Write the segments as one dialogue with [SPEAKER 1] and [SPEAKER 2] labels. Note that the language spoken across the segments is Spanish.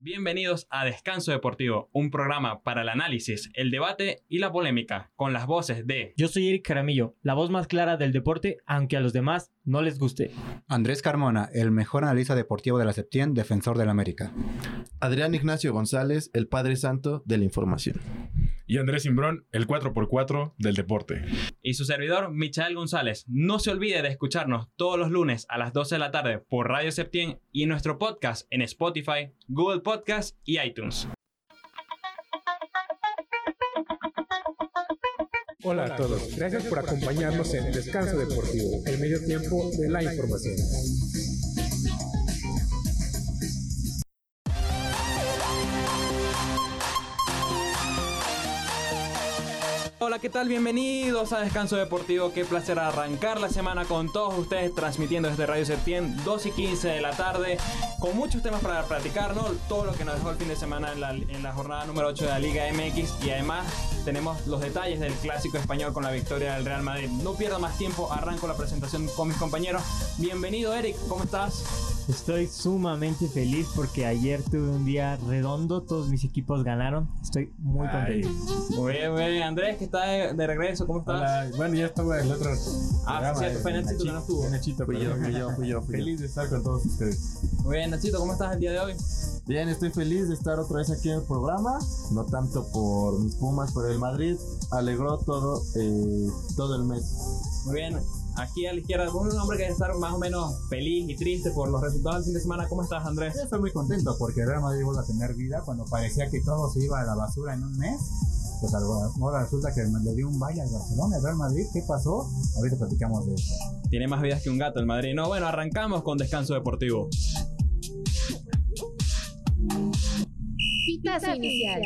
[SPEAKER 1] Bienvenidos a Descanso Deportivo, un programa para el análisis, el debate y la polémica, con las voces de...
[SPEAKER 2] Yo soy Eric Caramillo, la voz más clara del deporte, aunque a los demás no les guste.
[SPEAKER 3] Andrés Carmona, el mejor analista deportivo de la Septien, defensor del América.
[SPEAKER 4] Adrián Ignacio González, el Padre Santo de la Información.
[SPEAKER 5] Y Andrés Simbrón, el 4x4 del deporte.
[SPEAKER 1] Y su servidor, Michael González. No se olvide de escucharnos todos los lunes a las 12 de la tarde por Radio Septien y nuestro podcast en Spotify, Google Podcast y iTunes.
[SPEAKER 6] Hola a todos, gracias por acompañarnos en Descanso Deportivo, el medio tiempo de la información.
[SPEAKER 1] ¿Qué tal? Bienvenidos a Descanso Deportivo. Qué placer arrancar la semana con todos ustedes, transmitiendo desde Radio Septien, 2 y 15 de la tarde, con muchos temas para platicar, ¿no? Todo lo que nos dejó el fin de semana en la, en la jornada número 8 de la Liga MX y además tenemos los detalles del clásico español con la victoria del Real Madrid. No pierda más tiempo, arranco la presentación con mis compañeros. Bienvenido, Eric, ¿cómo estás?
[SPEAKER 2] Estoy sumamente feliz porque ayer tuve un día redondo, todos mis equipos ganaron. Estoy muy contento.
[SPEAKER 1] Muy bien, muy bien. Andrés, que está de, de regreso, ¿cómo estás?
[SPEAKER 5] Hola, bueno, ya estuve el otro.
[SPEAKER 1] Ah, sí, fue Nachito que no estuvo.
[SPEAKER 5] Nachito,
[SPEAKER 4] Fui yo, fui yo, fui yo, fui yo.
[SPEAKER 5] Feliz de estar con todos ustedes.
[SPEAKER 1] Muy bien, Nachito, ¿cómo estás el día de hoy?
[SPEAKER 4] Bien, estoy feliz de estar otra vez aquí en el programa. No tanto por mis Pumas, pero el Madrid alegró todo, eh, todo el mes.
[SPEAKER 1] Muy bien. Aquí a la izquierda, un hombre que debe estar más o menos feliz y triste por los resultados del fin de semana. ¿Cómo estás, Andrés?
[SPEAKER 7] Yo estoy muy contento porque el Real Madrid vuelve a tener vida cuando parecía que todo se iba a la basura en un mes. Pues ahora resulta que le dio un baile al Barcelona, el Real Madrid. ¿Qué pasó? Ahorita platicamos de eso.
[SPEAKER 1] Tiene más vidas que un gato el Madrid. No, bueno, arrancamos con descanso deportivo.
[SPEAKER 8] Pitazo inicial.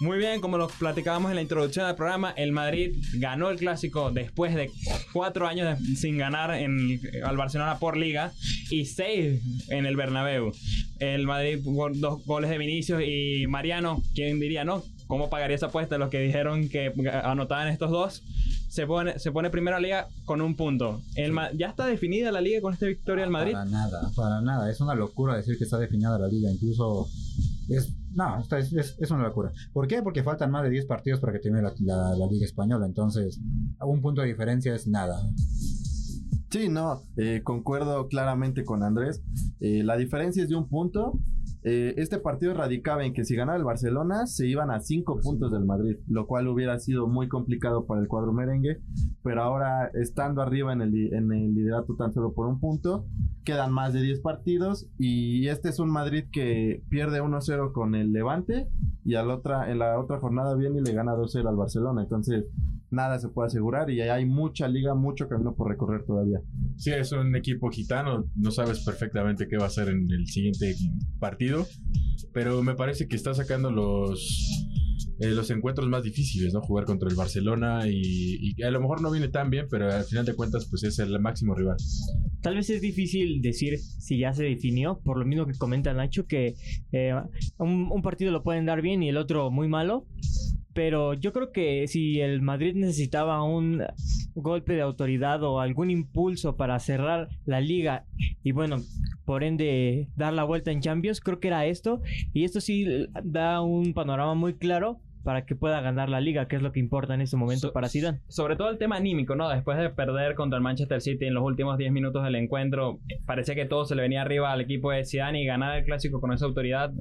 [SPEAKER 1] Muy bien, como lo platicábamos en la introducción del programa, el Madrid ganó el clásico después de cuatro años de- sin ganar en, al Barcelona por liga y seis en el Bernabéu. El Madrid dos goles de Vinicius y Mariano, ¿quién diría, no? ¿Cómo pagaría esa apuesta? Los que dijeron que anotaban estos dos. Se pone, se pone primero a la liga con un punto. El ya está definida la liga con esta victoria del Madrid.
[SPEAKER 3] Para nada, para nada. Es una locura decir que está definida la liga. Incluso es. No, esta es, es- una locura. ¿Por qué? Porque faltan más de 10 partidos para que termine la, la- la Liga Española. Entonces, un punto de diferencia es nada.
[SPEAKER 4] Sí, no, eh, concuerdo claramente con Andrés. Eh, la diferencia es de un punto. Eh, este partido radicaba en que si ganaba el Barcelona se iban a cinco puntos del Madrid, lo cual hubiera sido muy complicado para el cuadro merengue. Pero ahora, estando arriba en el, en el liderato tan solo por un punto, quedan más de 10 partidos. Y este es un Madrid que pierde 1-0 con el Levante. Y al otra, en la otra jornada viene y le gana 2-0 al Barcelona. Entonces, nada se puede asegurar. Y hay mucha liga, mucho camino por recorrer todavía.
[SPEAKER 5] Sí, es un equipo gitano. No sabes perfectamente qué va a hacer en el siguiente partido. Pero me parece que está sacando los. Eh, los encuentros más difíciles, ¿no? Jugar contra el Barcelona y, a lo mejor no viene tan bien, pero al final de cuentas, pues es el máximo rival.
[SPEAKER 2] Tal vez es difícil decir si ya se definió, por lo mismo que comenta Nacho, que eh, un partido lo pueden dar bien y el otro muy malo. Pero yo creo que si el Madrid necesitaba un golpe de autoridad o algún impulso para cerrar la liga y bueno, por ende dar la vuelta en Champions, creo que era esto. Y esto sí da un panorama muy claro para que pueda ganar la liga, que es lo que importa en este momento
[SPEAKER 1] So-
[SPEAKER 2] para Zidane.
[SPEAKER 1] sobre todo el tema anímico, ¿no? Después de perder contra el Manchester City en los últimos 10 minutos del encuentro, eh, parecía que todo se le venía arriba al equipo de Zidane y ganar el clásico con esa autoridad,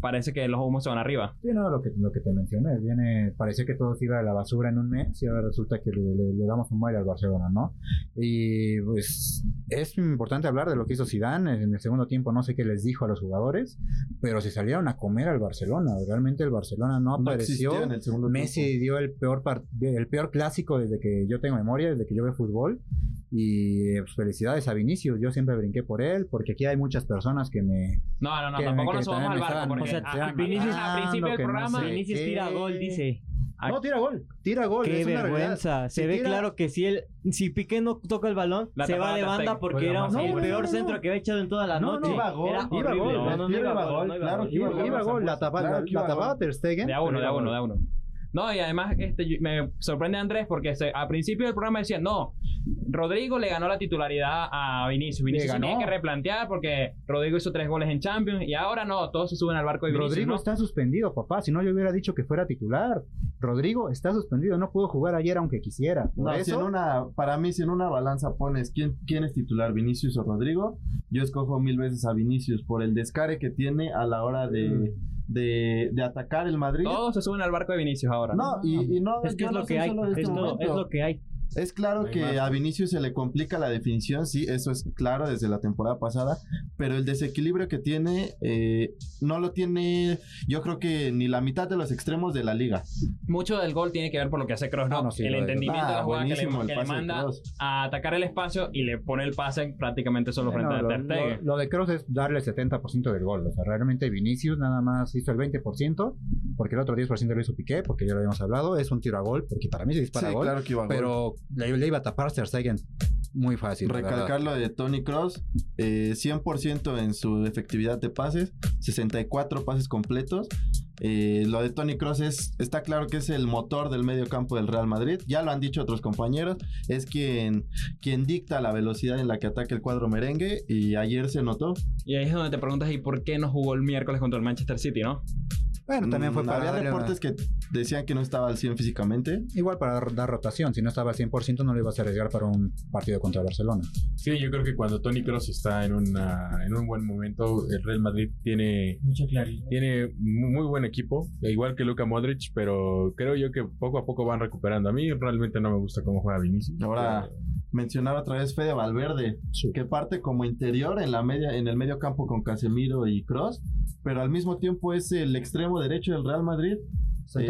[SPEAKER 1] parece que los humos se van arriba.
[SPEAKER 7] Sí, no, lo que, lo que te mencioné. Viene, parecía que todo se iba a la basura en un mes y ahora resulta que le, le- le damos un baile al Barcelona, ¿no? Y pues es importante hablar de lo que hizo Zidane. En el segundo tiempo no sé qué les dijo a los jugadores, pero se salieron a comer al Barcelona. Realmente el Barcelona no
[SPEAKER 4] No
[SPEAKER 7] apareció.
[SPEAKER 4] existió en el segundo
[SPEAKER 7] Messi
[SPEAKER 4] tiempo.
[SPEAKER 7] dio el peor el peor clásico desde que yo tengo memoria, desde que yo veo fútbol. Y pues, felicidades a Vinicius, yo siempre brinqué por él, porque aquí hay muchas personas que me...
[SPEAKER 1] No, no, no,
[SPEAKER 7] Que-
[SPEAKER 1] tampoco
[SPEAKER 7] que
[SPEAKER 1] nos subamos al
[SPEAKER 7] también me
[SPEAKER 1] barco,
[SPEAKER 7] estaban-
[SPEAKER 1] porque
[SPEAKER 2] o sea,
[SPEAKER 1] a- Vinicius al principio del
[SPEAKER 7] que no
[SPEAKER 1] programa,
[SPEAKER 7] sé.
[SPEAKER 2] Vinicius
[SPEAKER 7] qué.
[SPEAKER 2] tira gol, dice.
[SPEAKER 7] No, tira gol, tira gol.
[SPEAKER 2] Qué
[SPEAKER 7] es una
[SPEAKER 2] vergüenza. Se
[SPEAKER 7] Si
[SPEAKER 2] ve
[SPEAKER 7] tira-
[SPEAKER 2] claro que si él, si Piqué no toca el balón,
[SPEAKER 1] La
[SPEAKER 2] se
[SPEAKER 1] tapaba
[SPEAKER 2] va de banda porque era
[SPEAKER 5] más
[SPEAKER 2] el
[SPEAKER 5] abajo.
[SPEAKER 2] peor
[SPEAKER 7] no, no,
[SPEAKER 2] centro
[SPEAKER 7] no.
[SPEAKER 2] que había echado en toda la
[SPEAKER 7] No,
[SPEAKER 2] noche.
[SPEAKER 7] no, iba gol, iba gol,
[SPEAKER 2] No, no, no,
[SPEAKER 7] iba gol,
[SPEAKER 2] no
[SPEAKER 4] claro iba gol.
[SPEAKER 7] iba gol, la tapa,
[SPEAKER 4] Claro
[SPEAKER 7] la, tapaba. Ter Stegen.
[SPEAKER 1] De a uno, de a uno, de a uno. No, y además este, me sorprende Andrés porque se- a principio del programa decía, no, Rodrigo le ganó la titularidad a Vinicius. Vinicius
[SPEAKER 7] ganó.
[SPEAKER 1] tenía que replantear porque Rodrigo hizo tres goles en Champions y ahora no, todos se suben al barco de Vinicius.
[SPEAKER 7] Rodrigo
[SPEAKER 1] ¿no?
[SPEAKER 7] está suspendido, papá. Si no, yo hubiera dicho que fuera titular. Rodrigo está suspendido, no pudo jugar ayer aunque quisiera. Por
[SPEAKER 4] No, si
[SPEAKER 7] eso,
[SPEAKER 4] en una, para mí, si en una balanza pones quién, quién es titular, Vinicius o Rodrigo, yo escojo mil veces a Vinicius por el descare que tiene a la hora de, de, de atacar el Madrid.
[SPEAKER 1] Todos se suben al barco de Vinicius ahora.
[SPEAKER 4] No, y, y no,
[SPEAKER 2] Es que es
[SPEAKER 4] no
[SPEAKER 2] lo que hay.
[SPEAKER 4] este
[SPEAKER 2] todo- es lo que hay.
[SPEAKER 4] Es claro
[SPEAKER 5] No hay
[SPEAKER 4] que
[SPEAKER 5] más.
[SPEAKER 4] a Vinicius se le complica la definición, sí, eso es claro desde la temporada pasada, pero el desequilibrio que tiene eh, no lo tiene, yo creo que ni la mitad de los extremos de la liga.
[SPEAKER 1] Mucho del gol tiene que ver por lo que hace Kroos, ¿no?
[SPEAKER 7] No, no, sí,
[SPEAKER 1] el
[SPEAKER 7] de-
[SPEAKER 1] entendimiento de
[SPEAKER 4] Ah,
[SPEAKER 1] la jugada que le, que le
[SPEAKER 4] de
[SPEAKER 1] manda a atacar el espacio y le pone el pase prácticamente solo frente
[SPEAKER 7] Bueno,
[SPEAKER 1] a
[SPEAKER 7] lo,
[SPEAKER 1] Ter Stegen.
[SPEAKER 7] lo- lo de Kroos es darle el 70% del gol. O sea, realmente Vinicius nada más hizo el 20%, porque el otro 10% lo hizo Piqué, porque ya lo habíamos hablado. Es un tiro a gol, porque para mí se dispara
[SPEAKER 4] Sí,
[SPEAKER 7] a gol.
[SPEAKER 4] claro que iba a gol.
[SPEAKER 7] pero le, le iba a tapar Ter Stegen muy fácil.
[SPEAKER 4] Recalcar lo de Tony Cross, 100% en su efectividad de pases, 64 pases completos. Eh, lo de Tony Cross es, está claro que es el motor del medio campo del Real Madrid. Ya lo han dicho otros compañeros. Es quien, quien dicta la velocidad en la que ataca el cuadro merengue. Y ayer se notó.
[SPEAKER 1] Y ahí es donde te preguntas, ¿y por qué no jugó el miércoles contra el Manchester City, no?
[SPEAKER 7] Bueno, también fue
[SPEAKER 4] Mm,
[SPEAKER 7] para
[SPEAKER 4] Había
[SPEAKER 7] darle una-
[SPEAKER 4] reportes que decían que no estaba al 100 físicamente.
[SPEAKER 7] Igual para dar, rotación. Si no estaba al 100%, no lo ibas a arriesgar para un partido contra Barcelona.
[SPEAKER 5] Sí, yo creo que cuando Tony Cross está en, una, en un buen momento, el Real Madrid tiene,
[SPEAKER 2] Mucha claridad.
[SPEAKER 5] tiene muy muy buen equipo, igual que Luka Modric, pero creo yo que poco a poco van recuperando. A mí realmente no me gusta cómo juega Vinicius.
[SPEAKER 4] Ahora, mencionar otra vez Fede Valverde, que parte como interior en la media, en el medio campo con Casemiro y Cross, pero al mismo tiempo es el extremo derecho del Real Madrid.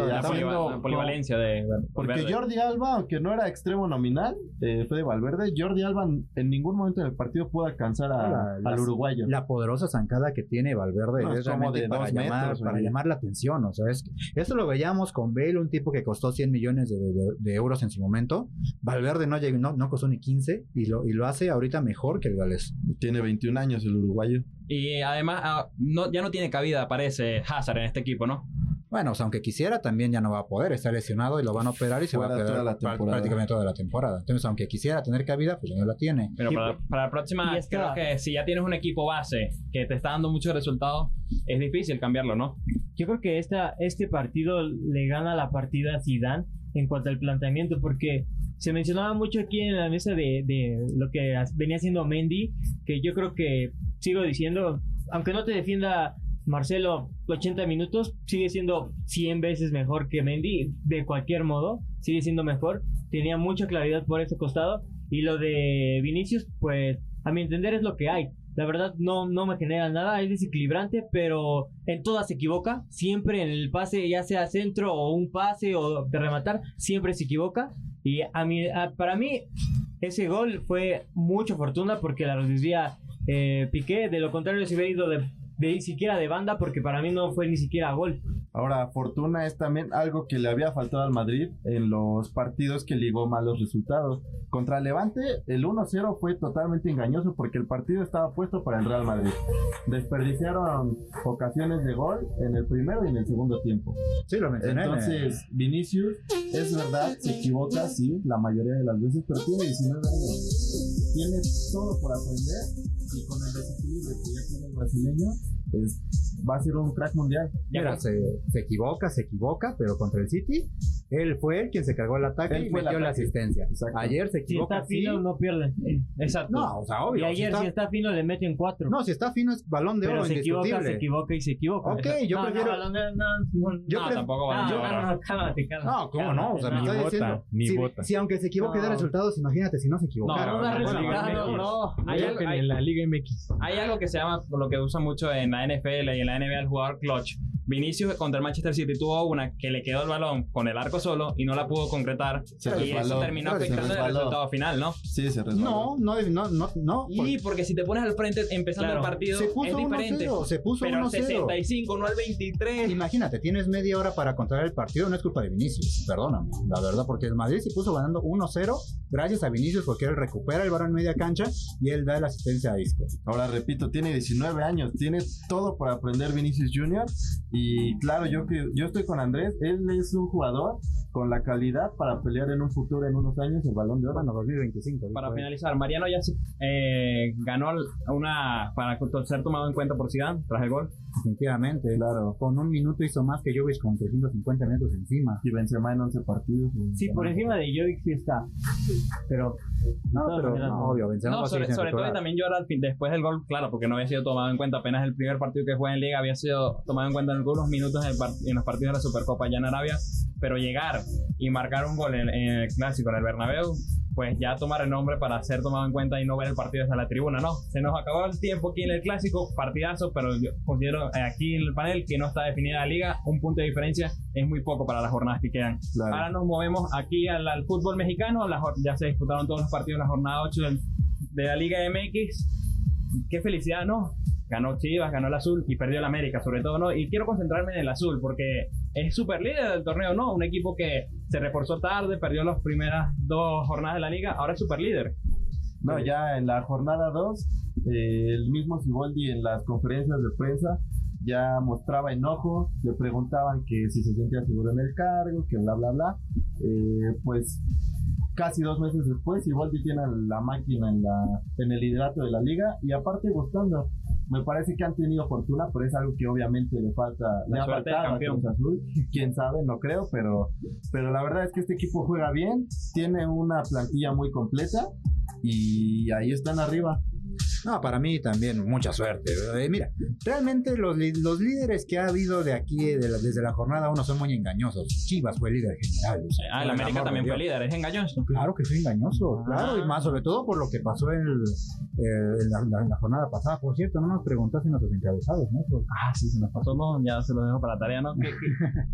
[SPEAKER 1] La, polival- polivalencia de
[SPEAKER 4] Porque. Jordi Alba, aunque no era extremo nominal, eh, Fede Valverde, Jordi Alba en ningún momento del partido pudo alcanzar a-
[SPEAKER 7] La-
[SPEAKER 4] al
[SPEAKER 7] las-
[SPEAKER 4] uruguayo.
[SPEAKER 7] La poderosa zancada que tiene Valverde
[SPEAKER 4] No, es como
[SPEAKER 7] realmente
[SPEAKER 4] de
[SPEAKER 7] para,
[SPEAKER 4] dos
[SPEAKER 7] llamar,
[SPEAKER 4] metros,
[SPEAKER 7] para llamar la atención. O sea, es que- esto lo veíamos con Bale, un tipo que costó 100 millones de, de- de euros en su momento. Valverde no, llegó- no, no costó ni 15 y lo, y lo hace ahorita mejor que el galés.
[SPEAKER 4] Tiene 21 años el uruguayo.
[SPEAKER 1] Y además, ah, no, ya no tiene cabida, parece Hazard en este equipo, ¿no?
[SPEAKER 7] Bueno, o sea, aunque quisiera, también ya no va a poder. Está lesionado y lo van a operar y se va a quedar
[SPEAKER 4] toda la
[SPEAKER 7] prácticamente toda la temporada. Entonces, aunque quisiera tener cabida, pues ya no la tiene.
[SPEAKER 1] Pero para,
[SPEAKER 2] por-
[SPEAKER 1] para la próxima, creo que si ya tienes un equipo base que te está dando muchos resultados, es difícil cambiarlo, ¿no?
[SPEAKER 2] Yo creo que esta, este partido le gana la partida a Zidane en cuanto al planteamiento, porque se mencionaba mucho aquí en la mesa de, de lo que venía haciendo Mendy, que yo creo que sigo diciendo, aunque no te defienda Marcelo 80 minutos, sigue siendo 100 veces mejor que Mendy, de cualquier modo, sigue siendo mejor, tenía mucha claridad por ese costado, y lo de Vinicius, pues a mi entender es lo que hay. La verdad no, no me genera nada, es desequilibrante, pero en todas se equivoca. Siempre en el pase, ya sea centro o un pase o de rematar, siempre se equivoca. Y a mí, para mí, ese gol fue mucha fortuna porque la recibía eh, Piqué. De lo contrario, se hubiera ido de, de siquiera de banda porque para mí no fue ni siquiera gol.
[SPEAKER 4] Ahora, fortuna es también algo que le había faltado al Madrid en los partidos que ligó malos resultados. Contra Levante, el 1-0 fue totalmente engañoso porque el partido estaba puesto para el Real Madrid. Desperdiciaron ocasiones de gol en el primero y en el segundo tiempo.
[SPEAKER 7] Sí, lo mencioné.
[SPEAKER 4] Entonces, Vinicius, es verdad, se equivoca, sí, la mayoría de las veces, pero tiene 19 años. Tiene todo por aprender y con el desequilibrio que ya tiene el brasileño, es- va a ser un crack mundial.
[SPEAKER 7] Mira, se, se equivoca, se equivoca, pero contra el City, él fue el quien se cargó el ataque
[SPEAKER 4] Él
[SPEAKER 7] y metió la asistencia.
[SPEAKER 4] Exacto.
[SPEAKER 7] Ayer se
[SPEAKER 2] Si
[SPEAKER 7] equivoca,
[SPEAKER 2] está
[SPEAKER 7] sí.
[SPEAKER 2] fino, no pierde.
[SPEAKER 1] Exacto.
[SPEAKER 7] No, o sea, obvio.
[SPEAKER 2] y ayer,
[SPEAKER 7] si
[SPEAKER 2] si
[SPEAKER 7] está,
[SPEAKER 2] está fino, le meten cuatro.
[SPEAKER 7] no, si está fino es balón de
[SPEAKER 2] pero
[SPEAKER 7] oro
[SPEAKER 2] se equivoca,
[SPEAKER 7] indiscutible.
[SPEAKER 2] se equivoca y se equivoca.
[SPEAKER 7] Ok, yo
[SPEAKER 2] No, no,
[SPEAKER 7] prefiero-
[SPEAKER 2] balón de- no, no,
[SPEAKER 7] Yo
[SPEAKER 1] no,
[SPEAKER 7] pref-
[SPEAKER 1] tampoco va
[SPEAKER 2] no,
[SPEAKER 1] a
[SPEAKER 2] no, no, cálmate, cálmate.
[SPEAKER 7] No, ¿cómo no? O sea, me está
[SPEAKER 5] Ni
[SPEAKER 7] diciendo.
[SPEAKER 5] vota, ni
[SPEAKER 7] si,
[SPEAKER 5] vota.
[SPEAKER 7] si aunque se equivoque de
[SPEAKER 1] No.
[SPEAKER 7] resultados, imagínate si no se equivocara.
[SPEAKER 1] No,
[SPEAKER 2] no da
[SPEAKER 1] no,
[SPEAKER 2] resultado,
[SPEAKER 1] no,
[SPEAKER 2] no.
[SPEAKER 1] Hay algo, hay-
[SPEAKER 5] en la Liga MX.
[SPEAKER 1] hay algo que se llama, lo que usa mucho en la NFL y en la NBA, el jugador clutch. Vinicius contra el Manchester City tuvo una que le quedó el balón con el arco solo y no la pudo concretar.
[SPEAKER 4] Se
[SPEAKER 1] y eso
[SPEAKER 4] resbaló.
[SPEAKER 1] terminó
[SPEAKER 4] Se
[SPEAKER 1] afectando el resultado final, ¿no?
[SPEAKER 4] Sí, se resbaló.
[SPEAKER 7] No, no, no, no, no.
[SPEAKER 1] Y porque si te pones al frente empezando
[SPEAKER 2] Claro.
[SPEAKER 1] el partido,
[SPEAKER 7] se puso
[SPEAKER 1] es diferente.
[SPEAKER 7] 1-0, se puso
[SPEAKER 1] Pero al
[SPEAKER 7] 1-0.
[SPEAKER 1] 65, no al 23.
[SPEAKER 7] Imagínate, tienes media hora para controlar el partido, no es culpa de Vinicius, perdóname, la verdad, porque el Madrid se puso ganando 1-0 gracias a Vinicius porque él recupera el balón en media cancha y él da la asistencia a Isco.
[SPEAKER 4] Ahora repito, tiene 19 años, tiene todo por aprender Vinicius Junior y claro, yo yo estoy con Andrés, él es un jugador con la calidad para pelear en un futuro, en unos años, el balón de oro.
[SPEAKER 7] Bueno, 2025.
[SPEAKER 1] Para
[SPEAKER 7] dijo
[SPEAKER 1] finalizar, Mariano ya se- eh, ganó una para ser tomado en cuenta por Zidane tras el gol.
[SPEAKER 7] Definitivamente.
[SPEAKER 4] Claro.
[SPEAKER 7] Con un minuto hizo más que Jovic con 350 minutos encima.
[SPEAKER 4] Y Benzema en 11 partidos.
[SPEAKER 2] Sí, por encima de Jovic sí está. Pero.
[SPEAKER 7] No, pero
[SPEAKER 2] maneras,
[SPEAKER 7] no, obvio, Benzema
[SPEAKER 1] No, sobre, sobre todo y también llora al fin- después del gol, claro, porque no había sido tomado en cuenta. Apenas el primer partido que juega en Liga había sido tomado en cuenta en algunos minutos en, en los partidos de la Supercopa allá en Arabia. Pero llegar y marcar un gol en, en el clásico en el Bernabéu, pues ya tomar el nombre para ser tomado en cuenta y no ver el partido desde la tribuna. No, se nos acabó el tiempo aquí en el clásico, partidazo, pero yo considero eh, aquí en el panel que no está definida la liga, un punto de diferencia es muy poco para las jornadas que quedan.
[SPEAKER 4] Claro.
[SPEAKER 1] Ahora nos movemos aquí al, al fútbol mexicano. Ya se disputaron todos los partidos de la jornada 8 del- de la Liga MX. Qué felicidad, ¿no? Ganó Chivas, ganó el Azul y perdió el América, sobre todo, ¿no? Y quiero concentrarme en el Azul porque es super líder del torneo, ¿no? Un equipo que se reforzó tarde, perdió las primeras dos jornadas de la liga, ahora es super líder.
[SPEAKER 4] No, ya en la jornada 2, el mismo Siboldi en las conferencias de prensa ya mostraba enojo, le preguntaban que si se sentía seguro en el cargo, que bla, bla, bla. Eh, pues casi dos meses después, Siboldi tiene la máquina en, la, en el liderato de la liga y aparte gustando. Me parece que han tenido fortuna, pero es algo que obviamente le falta,
[SPEAKER 1] La
[SPEAKER 4] le ha faltado a. Cruz Azul. Quién sabe, no creo, pero, pero la verdad es que este equipo juega bien, tiene una plantilla muy completa y ahí están arriba.
[SPEAKER 7] No, para mí también mucha suerte. Eh, mira, realmente los, los líderes que ha habido de aquí, de la- desde la jornada 1, son muy engañosos. Chivas fue líder general. o sea,
[SPEAKER 1] Ah, el América también fue líder, es engañoso.
[SPEAKER 7] Claro que fue engañoso, claro, y más sobre todo por lo que pasó en, eh, en la, la- la jornada pasada. Por cierto, no nos preguntaste nuestros encabezados, ¿no? Pues,
[SPEAKER 1] Ah, sí, se nos pasó, no, ya se lo dejo para la tarea, ¿no? ¿Qué- qué-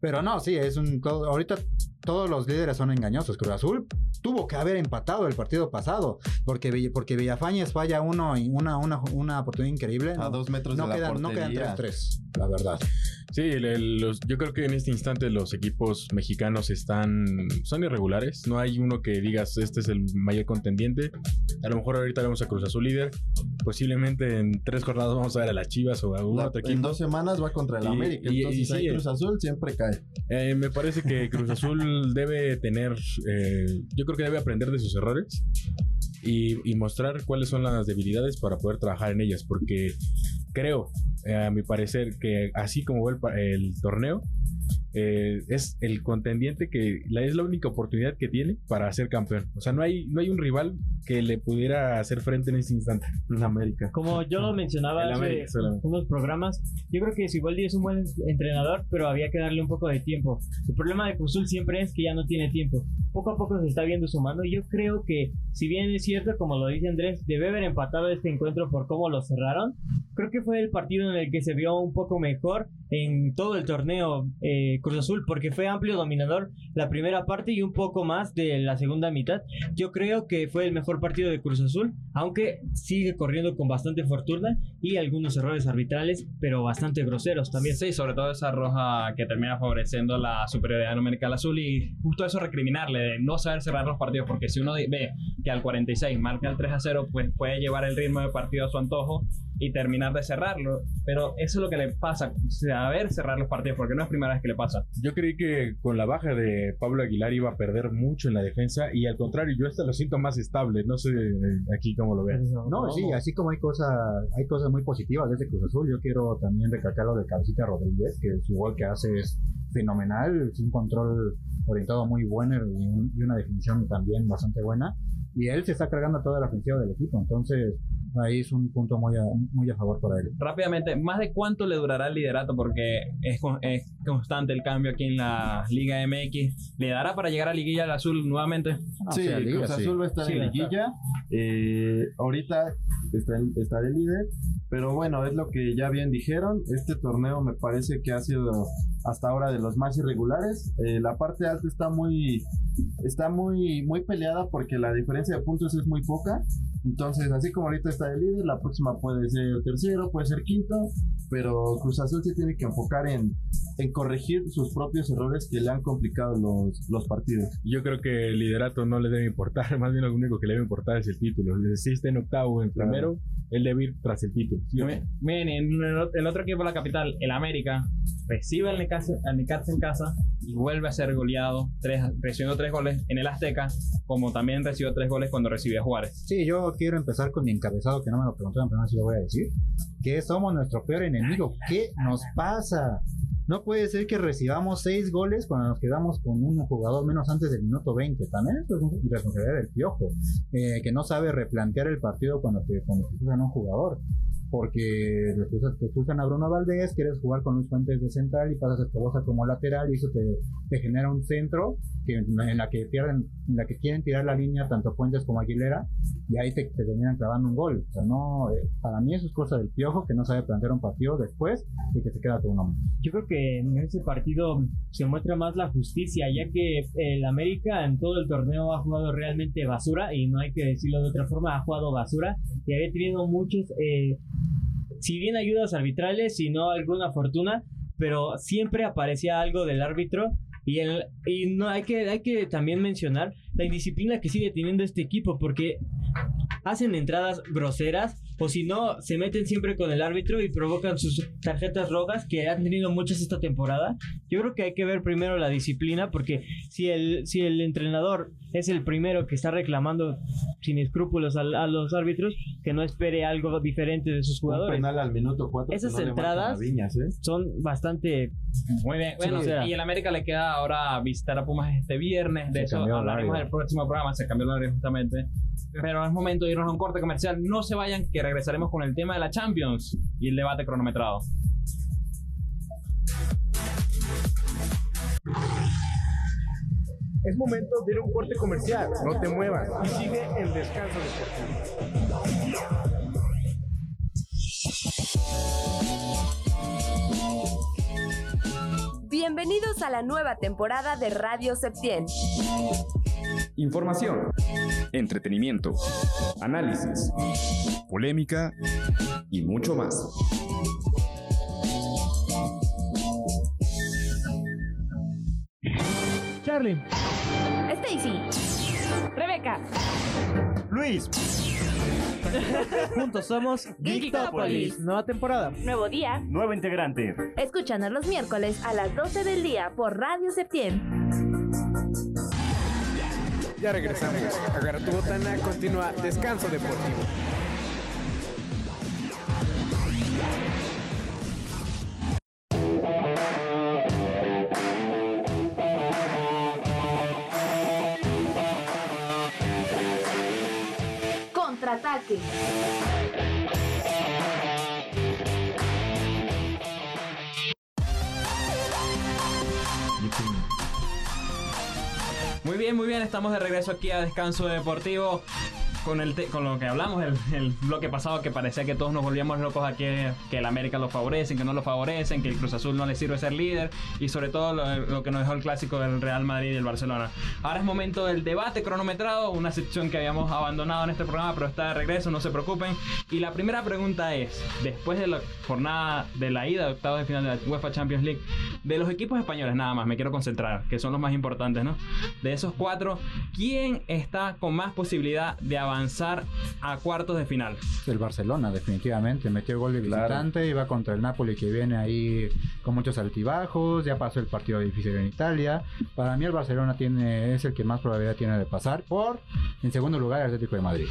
[SPEAKER 7] Pero no, sí, es un todo, ahorita todos los líderes son engañosos. Cruz Azul tuvo que haber empatado el partido pasado porque porque Villafañez falla uno y una una, una oportunidad increíble.
[SPEAKER 4] A
[SPEAKER 7] No,
[SPEAKER 4] dos metros
[SPEAKER 7] no
[SPEAKER 4] de la
[SPEAKER 7] quedan, no quedan
[SPEAKER 4] portería.
[SPEAKER 7] 3-3, la verdad.
[SPEAKER 5] Sí, el- el- los- yo creo que en este instante los equipos mexicanos están son irregulares. No hay uno que digas este es el mayor contendiente. A lo mejor ahorita vemos a Cruz Azul líder. Posiblemente en tres jornadas vamos a ver a las Chivas o a algún otro
[SPEAKER 4] en
[SPEAKER 5] equipo.
[SPEAKER 4] dos semanas va contra el
[SPEAKER 5] Y-
[SPEAKER 4] América.
[SPEAKER 5] y- y
[SPEAKER 4] entonces
[SPEAKER 5] sí,
[SPEAKER 4] ahí
[SPEAKER 5] eh.
[SPEAKER 4] Cruz Azul siempre cae.
[SPEAKER 5] Eh, me parece que Cruz Azul debe tener, eh, yo creo que debe aprender de sus errores y, mostrar cuáles son las debilidades para poder trabajar en ellas, porque creo, eh, a mi parecer, que así como va el torneo, eh, es el contendiente que la, es la única oportunidad que tiene para ser campeón. O sea, no hay, no hay un rival que le pudiera hacer frente en este instante.
[SPEAKER 4] En América.
[SPEAKER 2] Como yo lo mencionaba hace
[SPEAKER 5] América
[SPEAKER 2] unos programas, yo creo que Siboldi es un buen entrenador, pero había que darle un poco de tiempo. El problema de Cruzul siempre es que ya no tiene tiempo. Poco a poco se está viendo su mano y yo creo que, si bien es cierto, como lo dice Andrés, debe haber empatado este encuentro por cómo lo cerraron, creo que fue el partido en el que se vio un poco mejor en todo el torneo eh, Cruz Azul, porque fue amplio dominador la primera parte y un poco más de la segunda mitad. Yo creo que fue el mejor partido de Cruz Azul, aunque sigue corriendo con bastante fortuna y algunos errores arbitrales, pero bastante groseros también.
[SPEAKER 1] Sí, sobre todo esa roja que termina favoreciendo la superioridad numérica al azul y justo eso recriminarle de no saber cerrar los partidos, porque si uno ve que al 46 marca el 3 a 0, pues puede llevar el ritmo de partido a su antojo y terminar de cerrarlo. Pero eso es lo que le pasa, saber cerrar los partidos, porque no es primera vez que le pasa.
[SPEAKER 5] Yo creí que con la baja de Pablo Aguilar iba a perder mucho en la defensa y al contrario, yo hasta lo siento más estable. No sé eh, aquí cómo lo ven.
[SPEAKER 7] No, sí, así como hay cosas, hay cosas muy positivas de este Cruz Azul, yo quiero también recalcar lo de Cabecita Rodríguez, que su gol que hace es fenomenal, es un control orientado muy bueno y, un- y una definición también bastante buena. Y él se está cargando toda la ofensiva del equipo, entonces ahí es un punto muy a, muy a favor para él.
[SPEAKER 1] Rápidamente, ¿más de cuánto le durará el liderato? Porque es, es constante el cambio aquí en la Liga MX. ¿Le dará para llegar a Liguilla al azul nuevamente?
[SPEAKER 7] Ah,
[SPEAKER 4] sí,
[SPEAKER 7] o sea, Liga,
[SPEAKER 4] Cruz
[SPEAKER 7] sí.
[SPEAKER 4] Azul va a estar
[SPEAKER 2] Sí,
[SPEAKER 4] en liguilla. Eh, ahorita está, está de líder. Pero bueno, es lo que ya bien dijeron. Este torneo me parece que ha sido hasta ahora de los más irregulares. Eh, la parte alta está muy está muy muy peleada porque la diferencia de puntos es muy poca. Entonces, así como ahorita está de líder, la próxima puede ser tercero, puede ser quinto, pero Cruz Azul se tiene que enfocar en, en corregir sus propios errores que le han complicado los, los partidos.
[SPEAKER 5] Yo creo que el liderato no le debe importar, más bien lo único que le debe importar es el título. Si está en octavo o en
[SPEAKER 4] Claro.
[SPEAKER 5] primero, él debe ir tras el título. ¿sí?
[SPEAKER 1] Miren, en el, el otro equipo de la capital, el América, recibe al Necaxa, al Necaxa en casa y vuelve a ser goleado, tres, recibiendo tres goles en el Azteca, como también recibió tres goles cuando recibió a Juárez.
[SPEAKER 7] Sí, yo quiero empezar con mi encabezado, que no me lo preguntaron, pero no sé si lo voy a decir. Que somos nuestro peor enemigo. ¿Qué nos pasa? No puede ser que recibamos seis goles cuando nos quedamos con un jugador menos antes del minuto 20. También esto es responsabilidad del piojo, eh, que no sabe replantear el partido cuando te, cuando te un jugador. Porque te expulsan a Bruno Valdés, quieres jugar con Luis Fuentes de central y pasas a Escobosa como lateral y eso te, te genera un centro que, en la que pierden, en la que quieren tirar la línea tanto Fuentes como Aguilera y ahí te, te terminan clavando un gol. O sea, no, eh, para mí eso es cosa del piojo que no sabe plantear un partido después de que se queda con un hombre.
[SPEAKER 2] Yo creo que en ese partido se muestra más la justicia, ya que el América en todo el torneo ha jugado realmente basura, y no hay que decirlo de otra forma, ha jugado basura y había tenido muchos, eh, si bien ayudas arbitrales y no alguna fortuna, pero siempre aparecía algo del árbitro y, el, y no hay que, hay que también mencionar la indisciplina que sigue teniendo este equipo porque hacen entradas groseras o si no, se meten siempre con el árbitro y provocan sus tarjetas rojas que han tenido muchas esta temporada. Yo creo que hay que ver primero la disciplina porque si el, si el entrenador es el primero que está reclamando sin escrúpulos a, a los árbitros, que no espere algo diferente de sus
[SPEAKER 4] Un
[SPEAKER 2] jugadores.
[SPEAKER 4] penal al minuto 4.
[SPEAKER 2] Esas entradas son bastante
[SPEAKER 1] Muy bien. Bueno,
[SPEAKER 2] Sí,
[SPEAKER 1] y el América le queda ahora visitar a Pumas este viernes. De
[SPEAKER 7] Se
[SPEAKER 1] eso hablaremos en el próximo programa. Se cambió el horario justamente. Pero es momento de irnos a un corte comercial. No se vayan, que regresaremos con el tema de la Champions y el debate cronometrado.
[SPEAKER 6] Es momento de ir a un corte comercial. No te muevas y sigue en Descanso Deportivo.
[SPEAKER 8] Bienvenidos a la nueva temporada de Radio Septien.
[SPEAKER 9] Información, entretenimiento, análisis, polémica y mucho más.
[SPEAKER 2] Charlie.
[SPEAKER 8] Stacy. Rebeca.
[SPEAKER 2] Luis. Juntos somos
[SPEAKER 8] Geektopolis.
[SPEAKER 2] Nueva temporada.
[SPEAKER 8] Nuevo día.
[SPEAKER 10] Nuevo integrante.
[SPEAKER 8] Escúchanos los miércoles a las 12 del día por Radio Septien.
[SPEAKER 6] Ya regresamos. Agarra tu botana, continúa Descanso Deportivo.
[SPEAKER 1] Muy bien, muy bien. Estamos de regreso aquí a Descanso Deportivo. Con, el te- con lo que hablamos el, el bloque pasado que parecía que todos nos volvíamos locos aquí que el América lo favorecen, que no lo favorecen, que el Cruz Azul no le sirve ser líder y sobre todo lo, lo que nos dejó el clásico del Real Madrid y el Barcelona. Ahora es momento del debate cronometrado, una sección que habíamos abandonado en este programa pero está de regreso, no se preocupen. Y la primera pregunta es, después de la jornada de la ida de octavos de final de la UEFA Champions League, de los equipos españoles nada más, me quiero concentrar, que son los más importantes, ¿no? De esos cuatro, ¿quién está con más posibilidad de avanzar a cuartos de final?
[SPEAKER 7] El Barcelona, definitivamente. Metió gol de
[SPEAKER 4] Claro.
[SPEAKER 7] visitante y va contra el Napoli que viene ahí con muchos altibajos. Ya pasó el partido difícil en Italia. Para mí el Barcelona tiene es el que más probabilidad tiene de pasar por, en segundo lugar, el Atlético de Madrid.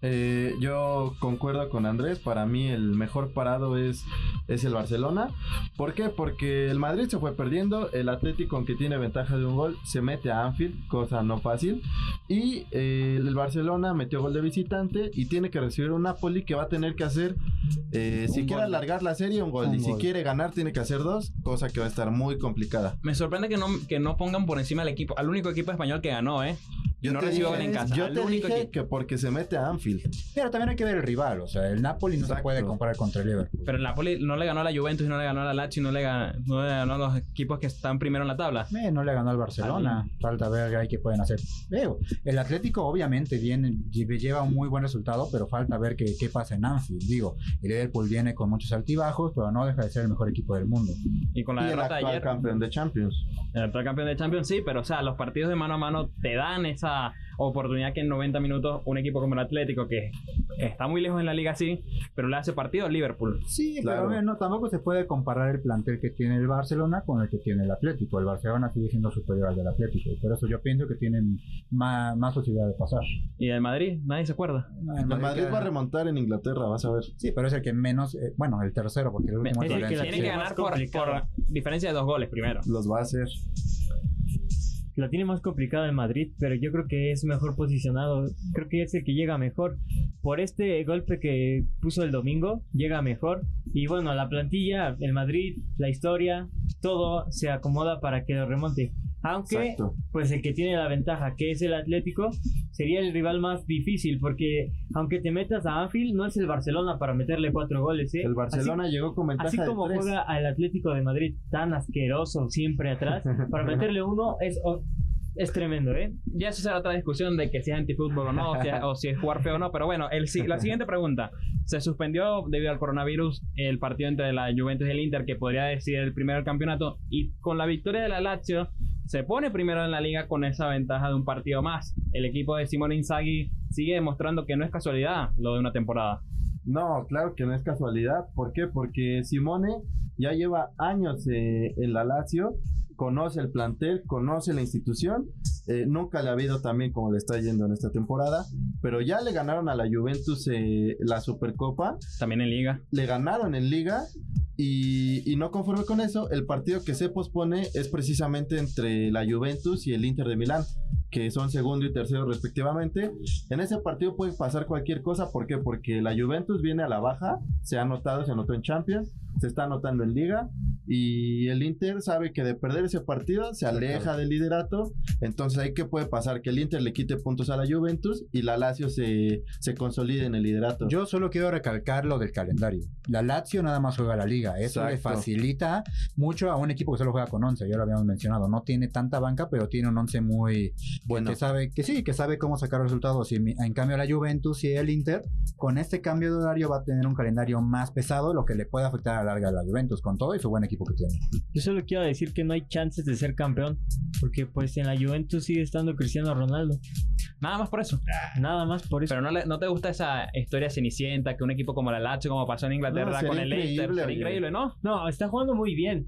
[SPEAKER 4] Eh, yo concuerdo con Andrés. Para mí el mejor parado es, es el Barcelona. ¿Por qué? Porque el Madrid se fue perdiendo. El Atlético, aunque tiene ventaja de un gol, se mete a Anfield, cosa no fácil. Y eh, el Barcelona metió gol de visitante y tiene que recibir un Napoli que va a tener que hacer, eh, si quiere alargar la serie, un gol.
[SPEAKER 7] Un
[SPEAKER 4] y si
[SPEAKER 7] gol.
[SPEAKER 4] quiere ganar, tiene que hacer dos, cosa que va a estar muy complicada.
[SPEAKER 1] Me sorprende que no, que no pongan por encima al equipo, al único equipo español que ganó, ¿eh?
[SPEAKER 4] Yo
[SPEAKER 1] no
[SPEAKER 4] te
[SPEAKER 1] recibió
[SPEAKER 4] dije-
[SPEAKER 1] gol en casa.
[SPEAKER 4] Yo te
[SPEAKER 1] único
[SPEAKER 4] dije que porque se mete a Anfield.
[SPEAKER 7] Pero también hay que ver el rival. O sea, el Napoli no se puede comparar contra el Liverpool.
[SPEAKER 1] Pero el Napoli no le ganó a la Juventus y no le ganó a la Lazio y no le ganó, no le ganó a los equipos que están primero en la tabla.
[SPEAKER 7] Eh, no le ganó al Barcelona. Falta ver ahí qué pueden hacer. Veo, el Atlético obviamente viene, lle- lleva un muy buen resultado, pero falta ver qué, qué pasa en Anfield. Digo, el Liverpool viene con muchos altibajos, pero no deja de ser el mejor equipo del mundo.
[SPEAKER 1] Y con la
[SPEAKER 4] y el
[SPEAKER 1] derrota de
[SPEAKER 4] actual
[SPEAKER 1] ayer,
[SPEAKER 4] campeón de Champions.
[SPEAKER 1] el actual campeón de Champions, sí, pero o sea, los partidos de mano a mano te dan esa oportunidad que en 90 minutos un equipo como el Atlético, que está muy lejos en la liga sí, pero le hace partido al Liverpool.
[SPEAKER 7] Sí,
[SPEAKER 4] Claro.
[SPEAKER 7] pero no, tampoco se puede comparar el plantel que tiene el Barcelona con el que tiene el Atlético. El Barcelona sigue siendo superior al del Atlético. Y por eso yo pienso que tienen más, más posibilidad de pasar.
[SPEAKER 1] Y del Madrid, nadie se acuerda.
[SPEAKER 7] No,
[SPEAKER 4] El
[SPEAKER 7] Madrid
[SPEAKER 4] va a remontar en Inglaterra, vas a ver.
[SPEAKER 7] Sí, pero es el que menos. eh, bueno, el tercero, porque el último es
[SPEAKER 2] que
[SPEAKER 7] Valencia.
[SPEAKER 2] la
[SPEAKER 1] Tiene que ganar por, por diferencia de dos goles primero.
[SPEAKER 4] Los va a hacer.
[SPEAKER 2] La tiene más complicada el Madrid, pero yo creo que es mejor posicionado. Creo que es el que llega mejor. Por este golpe que puso el domingo, llega mejor. Y bueno, la plantilla, el Madrid, la historia, todo se acomoda para que lo remonte. Aunque,
[SPEAKER 4] Exacto.
[SPEAKER 2] pues el que tiene la ventaja, que es el Atlético, sería el rival más difícil. Porque aunque te metas a Anfield, no es el Barcelona para meterle cuatro goles. ¿eh?
[SPEAKER 4] El Barcelona llegó con ventaja
[SPEAKER 2] Así, así como
[SPEAKER 4] de tres.
[SPEAKER 2] juega al Atlético de Madrid tan asqueroso siempre atrás, para meterle uno es, es tremendo, ¿eh?
[SPEAKER 1] Ya eso será otra discusión de que si es antifútbol o no, o si, o si es jugar feo o no. Pero bueno, el, la siguiente pregunta. Se suspendió debido al coronavirus el partido entre la Juventus y el Inter, que podría decidir el primero del campeonato. Y con la victoria de la Lazio, se pone primero en la liga con esa ventaja de un partido más. El equipo de Simone Inzaghi sigue demostrando que no es casualidad lo de una temporada.
[SPEAKER 4] No, claro que no es casualidad. ¿Por qué? Porque Simone ya lleva años eh, en la Lazio, conoce el plantel, conoce la institución. Eh, nunca le ha habido también como le está yendo en esta temporada, pero ya le ganaron a la Juventus eh, la Supercopa,
[SPEAKER 1] También en liga.
[SPEAKER 4] le ganaron en Liga. Y, y no conforme con eso, el partido que se pospone es precisamente entre la Juventus y el Inter de Milán, que son segundo y tercero respectivamente. En ese partido puede pasar cualquier cosa, ¿por qué? Porque la Juventus viene a la baja, se ha anotado, se anotó en Champions, se está anotando en Liga, y el Inter sabe que de perder ese partido se aleja del liderato, entonces ahí qué puede pasar, que el Inter le quite puntos a la Juventus y la Lazio se, se consolide en el liderato.
[SPEAKER 7] Yo solo quiero recalcar lo del calendario. La Lazio nada más juega la liga. Eso le
[SPEAKER 4] Exacto.
[SPEAKER 7] facilita mucho a un equipo que solo juega con 11. Ya lo habíamos mencionado. No tiene tanta banca, pero tiene un 11 muy
[SPEAKER 4] bueno.
[SPEAKER 7] que sabe que sí, que sabe cómo sacar resultados. Y en cambio la Juventus y el Inter, con este cambio de horario va a tener un calendario más pesado, lo que le puede afectar a la larga a la Juventus con todo y su buen equipo que tiene.
[SPEAKER 2] Yo solo quiero decir que no hay chances de ser campeón, porque pues en la Juventus sigue estando Cristiano Ronaldo.
[SPEAKER 1] Nada más por eso.
[SPEAKER 2] Nada más por eso.
[SPEAKER 1] Pero no, le- no te gusta esa historia cenicienta que un equipo como la Lazio, como pasó en Inglaterra
[SPEAKER 4] No,
[SPEAKER 1] con el Leicester,
[SPEAKER 4] increíble,
[SPEAKER 1] sería increíble, ¿no?
[SPEAKER 2] No, está jugando muy bien,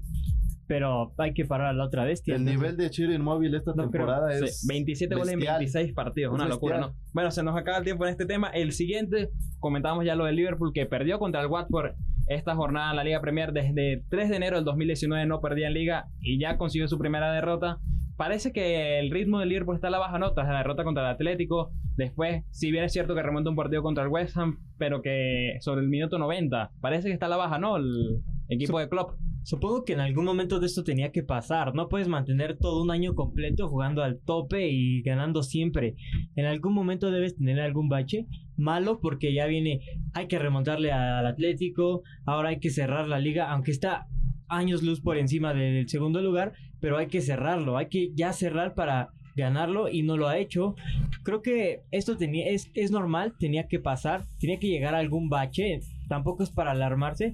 [SPEAKER 2] pero hay que parar a la otra bestia.
[SPEAKER 4] El nivel de Chiro Inmóvil esta
[SPEAKER 2] No creo.
[SPEAKER 4] temporada
[SPEAKER 1] Sí,
[SPEAKER 4] es
[SPEAKER 1] 27 goles en
[SPEAKER 4] bestial.
[SPEAKER 1] 26 partidos,
[SPEAKER 4] Es
[SPEAKER 1] una locura,
[SPEAKER 4] bestial.
[SPEAKER 1] ¿no? Bueno, se nos acaba el tiempo en este tema. El siguiente, comentamos ya lo del Liverpool que perdió contra el Watford esta jornada en la Liga Premier desde 3 de enero del 2019 no perdía en Liga y ya consiguió su primera derrota. Parece que el ritmo del Liverpool está a la baja nota, la derrota contra el Atlético. Después, si bien es cierto que remonta un partido contra el West Ham, pero que sobre el minuto 90, parece que está a la baja, ¿no? El equipo de Klopp.
[SPEAKER 2] Supongo que en algún momento de esto tenía que pasar. No puedes mantener todo un año completo jugando al tope y ganando siempre. En algún momento debes tener algún bache malo porque ya viene, hay que remontarle al Atlético, ahora hay que cerrar la liga, aunque está años luz por encima del segundo lugar, pero hay que cerrarlo, hay que ya cerrar para ganarlo y no lo ha hecho. Creo que esto tenía, es, es normal, tenía que pasar, tenía que llegar a algún bache, tampoco es para alarmarse,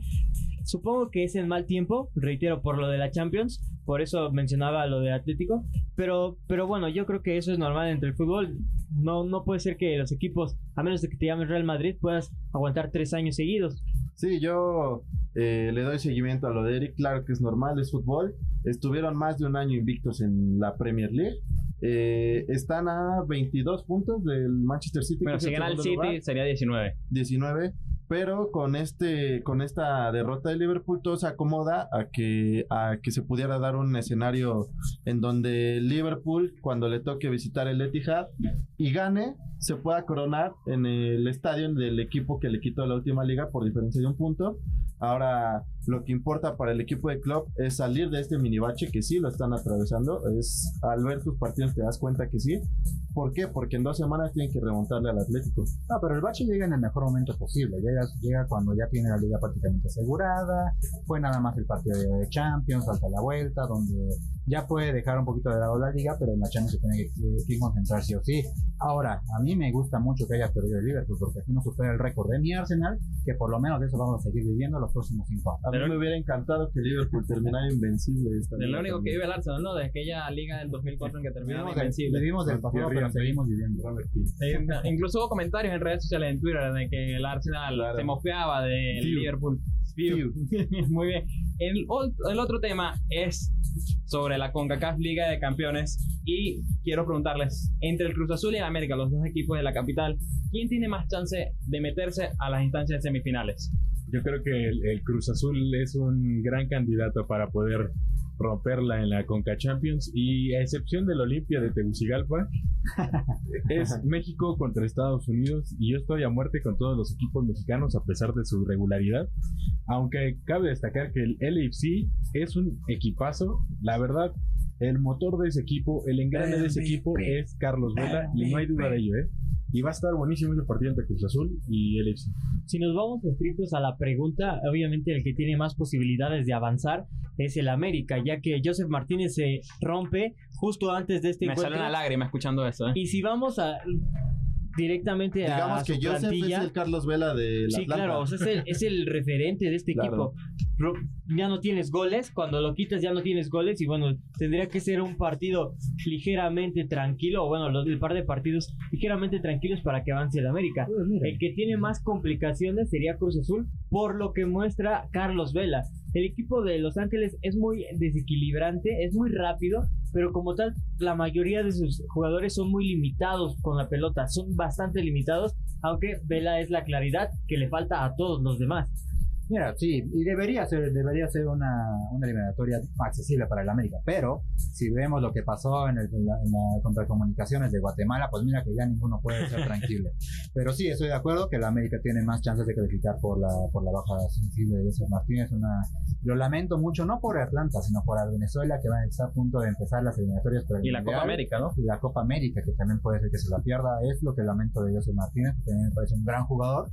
[SPEAKER 2] Supongo que es el mal tiempo, reitero, por lo de la Champions, por eso mencionaba lo de Atlético, pero, pero bueno, yo creo que eso es normal entre el fútbol. No, no puede ser que los equipos, a menos de que te llames Real Madrid, puedas aguantar tres años seguidos.
[SPEAKER 4] Sí, yo eh, le doy seguimiento a lo de Eric. Claro que es normal, es fútbol. Estuvieron más de un año invictos en la Premier League. Eh, están a 22 puntos del Manchester City.
[SPEAKER 1] Bueno, si gana el City
[SPEAKER 4] lugar,
[SPEAKER 1] sería 19.
[SPEAKER 4] 19. Pero con este, con esta derrota de Liverpool todo se acomoda a que, a que se pudiera dar un escenario en donde Liverpool, cuando le toque visitar el Etihad y gane, se pueda coronar en el estadio del equipo que le quitó la última liga por diferencia de un punto. Ahora, lo que importa para el equipo de club es salir de este minibache que sí lo están atravesando. Es al ver sus partidos te das cuenta que sí. ¿Por qué? Porque en dos semanas tienen que remontarle al Atlético.
[SPEAKER 7] No, pero el bache llega en el mejor momento posible. Llega, llega cuando ya tiene la liga prácticamente asegurada. Fue nada más el partido de Champions, falta la vuelta, donde ya puede dejar un poquito de lado la liga, pero en la Champions se tiene que, que concentrar sí o sí. Ahora, a mí me gusta mucho que haya perdido el Liverpool porque así no supera el récord de mi Arsenal, que por lo menos de eso vamos a seguir viviendo los próximos cinco años.
[SPEAKER 4] A mí
[SPEAKER 1] Pero-
[SPEAKER 4] me hubiera encantado que Liverpool terminara invencible esta
[SPEAKER 1] Es lo único que vive el Arsenal, ¿no? De aquella liga del 2004 en que
[SPEAKER 7] del,
[SPEAKER 1] invencibles.
[SPEAKER 7] vivimos del pasado, pero seguimos viviendo.
[SPEAKER 1] Eh, Incluso hubo comentarios en redes sociales, en Twitter, de que el Arsenal
[SPEAKER 4] Claro.
[SPEAKER 1] se mofeaba del
[SPEAKER 4] Fiu.
[SPEAKER 1] Liverpool. Fiu. Muy bien. El, el otro tema es sobre la CONCACAF Liga de Campeones y quiero preguntarles, entre el Cruz Azul y el América, los dos equipos de la capital, ¿quién tiene más chance de meterse a las instancias semifinales?
[SPEAKER 5] Yo creo que el, el Cruz Azul es un gran candidato para poder romperla en la Conca Champions. Y a excepción del Olimpia de Tegucigalpa es México contra Estados Unidos. Y yo estoy a muerte con todos los equipos mexicanos a pesar de su regularidad. Aunque cabe destacar que el LAFC es un equipazo. La verdad el motor de ese equipo el engrane de ese equipo es Carlos Vela y no hay duda de ello ¿eh? Y va a estar buenísimo ese partido entre Cruz Azul y LAFC
[SPEAKER 2] Si nos vamos estrictos a la pregunta, obviamente el que tiene más posibilidades de avanzar es el América, ya que Joseph Martínez se rompe justo antes de este
[SPEAKER 1] Me sale
[SPEAKER 2] encuentro.
[SPEAKER 1] una lágrima escuchando eso. ¿eh?
[SPEAKER 2] Y si vamos a directamente a
[SPEAKER 4] Digamos que
[SPEAKER 2] su
[SPEAKER 4] Joseph
[SPEAKER 2] plantilla,
[SPEAKER 4] es el Carlos Vela de la
[SPEAKER 2] Sí, claro, o sea, es el, es el referente de este
[SPEAKER 4] Claro.
[SPEAKER 2] equipo. Ya no tienes goles, cuando lo quitas ya no tienes goles y bueno, tendría que ser un partido ligeramente tranquilo, o bueno, los, el par de partidos ligeramente tranquilos para que avance el América. El que tiene más complicaciones sería Cruz Azul, por lo que muestra Carlos Vela. El equipo de Los Ángeles es muy desequilibrante, es muy rápido, pero como tal, la mayoría de sus jugadores son muy limitados con la pelota, son bastante limitados, aunque Vela es la claridad que le falta a todos los demás.
[SPEAKER 7] Mira, sí, y debería ser, debería ser una, una eliminatoria accesible para el América, pero si vemos lo que pasó en, el, en la, en la contra comunicaciones de Guatemala, pues mira que ya ninguno puede ser tranquilo. Pero sí, estoy de acuerdo que el América tiene más chances de calificar por la, por la baja sensible de José Martínez. Una, lo lamento mucho, no por Atlanta, sino por el Venezuela, que va a estar a punto de empezar las eliminatorias para el
[SPEAKER 1] Y la Copa
[SPEAKER 7] Mundial
[SPEAKER 1] América, ¿no?
[SPEAKER 7] y la Copa América, que también puede ser que se la pierda. Es lo que lamento de José Martínez, que también me parece un gran jugador.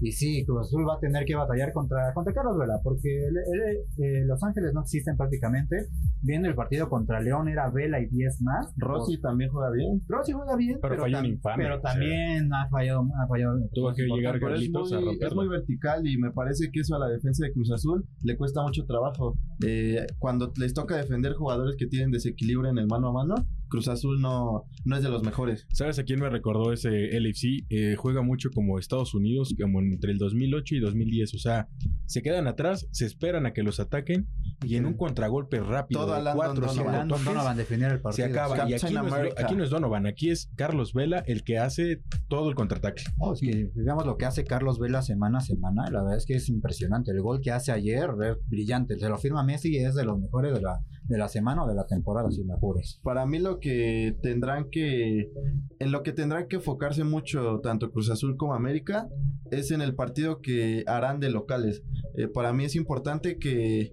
[SPEAKER 7] Y sí, Cruz Azul va a tener que batallar contra, contra Carlos Vela, porque el- el- eh, Los Ángeles no existen prácticamente. Viendo el partido contra León era Vela y 10 más.
[SPEAKER 4] Rossi también juega bien.
[SPEAKER 7] Rossi juega bien,
[SPEAKER 5] Pero falló un
[SPEAKER 7] tam-
[SPEAKER 5] infame,
[SPEAKER 7] pero
[SPEAKER 5] o sea.
[SPEAKER 7] también ha fallado. Ha fallado
[SPEAKER 5] Tuvo que llegar
[SPEAKER 4] Pero es
[SPEAKER 5] Carlitos a
[SPEAKER 4] muy, es muy vertical y me parece que eso a la defensa de Cruz Azul le cuesta mucho trabajo. Eh, cuando les toca defender jugadores que tienen desequilibrio en el mano a mano, Cruz Azul no, no es de los mejores.
[SPEAKER 5] ¿Sabes a quién me recordó ese LFC? Eh, juega mucho como Estados Unidos, como entre el 2008 y 2010. O sea, se quedan atrás, se esperan a que los ataquen y en un contragolpe rápido
[SPEAKER 4] Todo
[SPEAKER 5] de cuatro
[SPEAKER 4] Donovan.
[SPEAKER 5] Toques,
[SPEAKER 7] Donovan definir el
[SPEAKER 5] se
[SPEAKER 7] partido.
[SPEAKER 5] acaba. Y aquí
[SPEAKER 4] Captain
[SPEAKER 5] no, es,
[SPEAKER 4] America.
[SPEAKER 5] aquí no es Donovan, aquí es Carlos Vela el que hace todo el contraataque.
[SPEAKER 7] Oh, es que digamos lo que hace Carlos Vela semana a semana, la verdad es que es impresionante. El gol que hace ayer es brillante. Se lo firma Messi y es de los mejores de la, de la semana o de la temporada, si me apuras.
[SPEAKER 4] Para mí lo que tendrán que en lo que tendrán que enfocarse mucho tanto Cruz Azul como América es en el partido que harán de locales. Eh, para mí es importante que,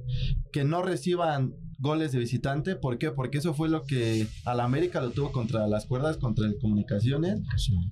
[SPEAKER 4] que no reciban goles de visitante. ¿Por qué? Porque eso fue lo que al América lo tuvo contra las cuerdas, contra el Comunicaciones.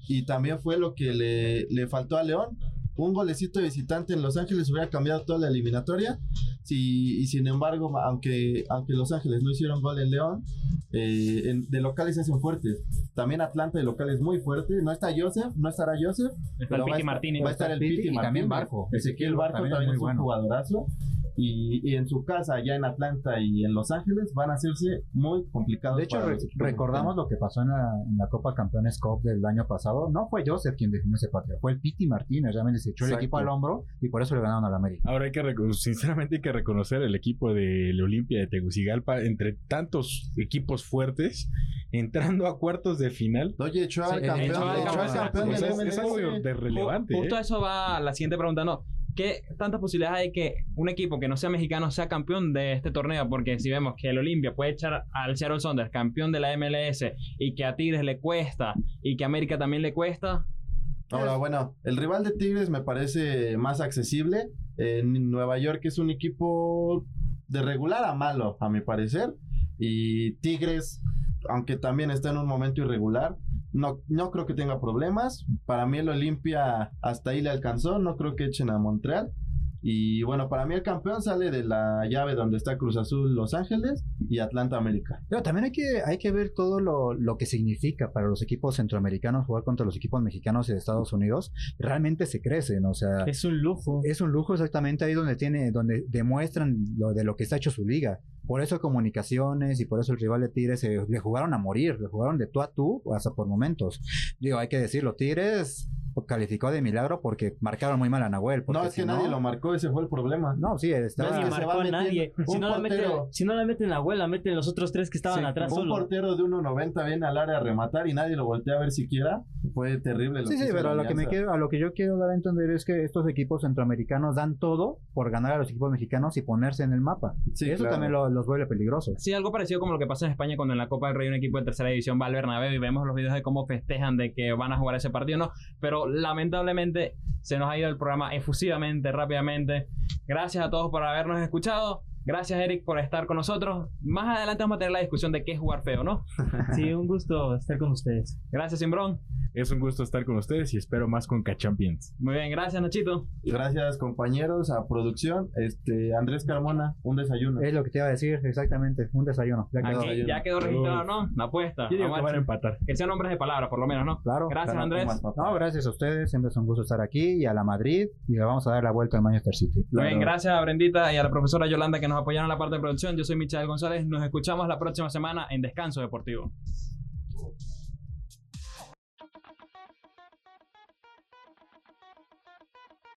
[SPEAKER 4] Y también fue lo que le, le faltó a León. Un golecito de visitante en Los Ángeles hubiera cambiado toda la eliminatoria. Sí, y sin embargo, aunque, aunque Los Ángeles no hicieron gol en León, eh, en- de locales se hacen fuertes. También Atlanta de local es muy fuerte. No está Joseph, no estará Joseph.
[SPEAKER 1] Está
[SPEAKER 4] pero
[SPEAKER 1] el
[SPEAKER 4] va a
[SPEAKER 1] Piti
[SPEAKER 4] estar-
[SPEAKER 1] Martínez.
[SPEAKER 4] Va a estar el Piti,
[SPEAKER 7] y también
[SPEAKER 4] Martínez.
[SPEAKER 7] Barco.
[SPEAKER 4] Ezequiel Barco
[SPEAKER 7] También
[SPEAKER 4] también,
[SPEAKER 7] es
[SPEAKER 4] un
[SPEAKER 7] bueno.
[SPEAKER 4] jugadorazo. Y, y en su casa, allá en Atlanta y en Los Ángeles, van a hacerse muy complicados.
[SPEAKER 7] De hecho, re- recordamos lo que pasó en la, en la Copa Campeones Cup del año pasado. No fue Joseph quien definió ese partido, fue el Piti Martínez. Realmente se echó el
[SPEAKER 4] Exacto.
[SPEAKER 7] equipo al hombro y por eso le ganaron al América.
[SPEAKER 5] Ahora hay que, sinceramente hay que reconocer el equipo del Olimpia de Tegucigalpa entre tantos equipos fuertes, entrando a cuartos de final.
[SPEAKER 4] Oye, echó al
[SPEAKER 1] Sí,
[SPEAKER 4] campeón,
[SPEAKER 1] echó al campeón.
[SPEAKER 5] es, algo de relevante.
[SPEAKER 1] Justo
[SPEAKER 5] ¿eh?
[SPEAKER 1] a eso va la siguiente pregunta, ¿no? ¿Qué tantas posibilidades hay que un equipo que no sea mexicano sea campeón de este torneo? Porque si vemos que el Olimpia puede echar al Seattle Saunders campeón de la MLS y que a Tigres le cuesta y que a América también le cuesta,
[SPEAKER 4] Ahora, bueno, el rival de Tigres me parece más accesible. En Nueva York es un equipo de regular a malo, a mi parecer. Y Tigres, aunque también está en un momento irregular, no, no creo que tenga problemas. Para mí el Olimpia hasta ahí le alcanzó. No creo que echen a Montreal. Y bueno, para mí el campeón sale de la llave donde está Cruz Azul Los Ángeles y Atlanta América.
[SPEAKER 7] Pero también hay que, hay que ver todo lo, lo que significa para los equipos centroamericanos jugar contra los equipos mexicanos y de Estados Unidos. Realmente se crecen, o sea,
[SPEAKER 2] Es un lujo.
[SPEAKER 7] es un lujo exactamente ahí donde tiene, donde demuestran lo de lo que está hecho su liga. Por eso comunicaciones y por eso el rival de Tigres se- le jugaron a morir, le jugaron de tú a tú hasta por momentos. Digo, hay que decirlo, Tigres calificó de milagro porque marcaron muy mal a Nahuel.
[SPEAKER 4] No, es que
[SPEAKER 7] si
[SPEAKER 4] nadie lo marcó, ese fue el problema.
[SPEAKER 7] No, sí, estaba...
[SPEAKER 4] Nadie
[SPEAKER 2] Ni
[SPEAKER 4] se va
[SPEAKER 2] marcó a nadie. Si
[SPEAKER 4] Un
[SPEAKER 2] no, la meten,
[SPEAKER 4] portero.
[SPEAKER 2] si no la meten la meten los otros tres que estaban
[SPEAKER 7] Sí,
[SPEAKER 2] atrás
[SPEAKER 4] un
[SPEAKER 2] solo.
[SPEAKER 4] portero de 1.90 viene al área a rematar y nadie lo voltea a ver siquiera. Fue terrible. Lo
[SPEAKER 7] Sí,
[SPEAKER 4] que
[SPEAKER 7] sí, pero a lo que me quiero, a lo que yo quiero dar a entender es que estos equipos centroamericanos dan todo por ganar a los equipos mexicanos y ponerse en el mapa.
[SPEAKER 4] Sí,
[SPEAKER 7] y eso
[SPEAKER 4] claro.
[SPEAKER 7] también lo- los vuelve peligrosos.
[SPEAKER 1] Sí, algo parecido como lo que pasa en España cuando en la Copa del Rey un equipo de tercera división va al Bernabéu y vemos los videos de cómo festejan de que van a jugar ese partido, ¿no? Pero lamentablemente se nos ha ido el programa efusivamente, rápidamente. Gracias a todos por habernos escuchado. Gracias, Eric, por estar con nosotros. Más adelante vamos a tener la discusión de qué es jugar feo, ¿no?
[SPEAKER 2] Sí, un gusto estar con ustedes.
[SPEAKER 1] Gracias, Simbrón.
[SPEAKER 5] Es un gusto estar con ustedes y espero más con Cachampions.
[SPEAKER 1] Muy bien, gracias, Nachito.
[SPEAKER 4] Gracias, compañeros, a producción. Este, Andrés Carmona, un desayuno.
[SPEAKER 7] Es lo que te iba a decir, exactamente, un desayuno. Ya quedó.
[SPEAKER 1] Aquí ya quedó registrado, ¿no? La apuesta.
[SPEAKER 5] Yo digo que
[SPEAKER 1] a
[SPEAKER 5] van a empatar.
[SPEAKER 1] que sean nombres de palabra, por lo menos, ¿no?
[SPEAKER 7] Claro.
[SPEAKER 1] Gracias, Andrés.
[SPEAKER 7] No, gracias a ustedes, siempre es un gusto estar aquí y a la Madrid y le vamos a dar la vuelta al Manchester City.
[SPEAKER 1] Muy bien, gracias a Brendita y a la profesora Yolanda que nos apoyaron en la parte de producción. Yo soy Michael González. Nos escuchamos la próxima semana en Descanso Deportivo.